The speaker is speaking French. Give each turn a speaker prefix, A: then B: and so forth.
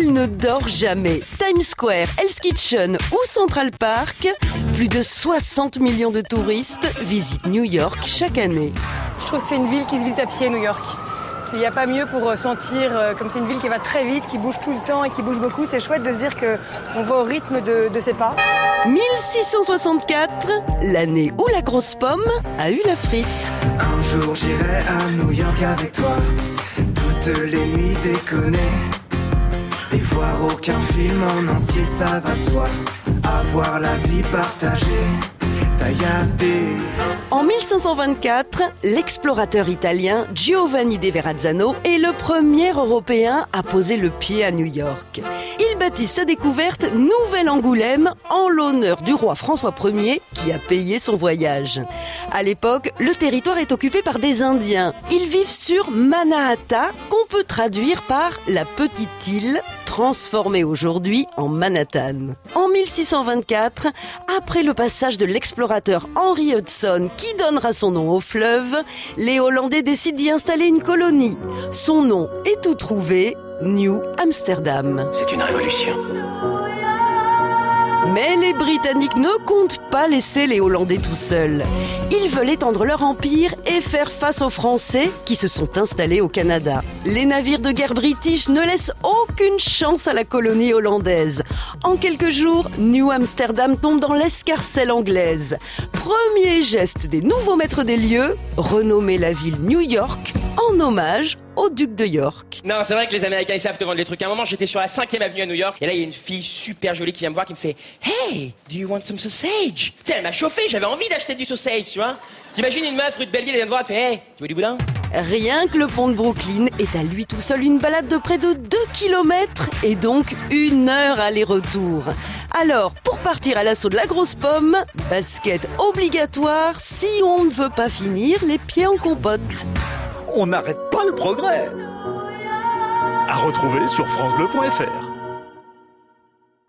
A: elle ne dort jamais. Times Square, Hell's Kitchen ou Central Park, plus de 60 millions de touristes visitent New York chaque année.
B: Je trouve que c'est une ville qui se visite à pied, New York. S'il n'y a pas mieux pour sentir, euh, comme c'est une ville qui va très vite, qui bouge tout le temps et qui bouge beaucoup, c'est chouette de se dire qu'on va au rythme de, de ses pas.
A: 1664, l'année où la grosse pomme a eu la frite.
C: Un jour j'irai à New York avec toi, toutes les nuits déconner. Voir aucun film en entier, ça va de soi. Avoir la vie partagée, tailladée.
A: En 1524, l'explorateur italien Giovanni de Verrazzano est le premier Européen à poser le pied à New York. Bâtit sa découverte Nouvelle Angoulême en l'honneur du roi François Ier qui a payé son voyage. À l'époque, le territoire est occupé par des Indiens. Ils vivent sur Manhattan, qu'on peut traduire par la petite île transformée aujourd'hui en Manhattan. En 1624, après le passage de l'explorateur Henry Hudson qui donnera son nom au fleuve, les Hollandais décident d'y installer une colonie. Son nom est tout trouvé, New Amsterdam.
D: C'est une révolution.
A: Mais les Britanniques ne comptent pas laisser les Hollandais tout seuls. Ils veulent étendre leur empire et faire face aux Français qui se sont installés au Canada. Les navires de guerre british ne laissent aucune chance à la colonie hollandaise. En quelques jours, New Amsterdam tombe dans l'escarcelle anglaise. Premier geste des nouveaux maîtres des lieux, renommer la ville New York en hommage au duc de York.
E: Non, c'est vrai que les Américains ils savent te vendre les trucs. À un moment, j'étais sur la 5ème avenue à New York et là il y a une fille super jolie qui vient me voir qui me fait Hey, do you want some sausage? Tu sais, elle m'a chauffé, j'avais envie d'acheter du sausage, tu vois. T'imagines une meuf rue de Belleville, elle vient me voir, elle te fait Hey, tu veux du boudin?
A: Rien que le pont de Brooklyn est à lui tout seul une balade de près de 2 km et donc une heure aller-retour. Alors, pour partir à l'assaut de la grosse pomme, basket obligatoire si on ne veut pas finir les pieds en compote.
F: On n'arrête pas le progrès. À retrouver sur francebleu.fr.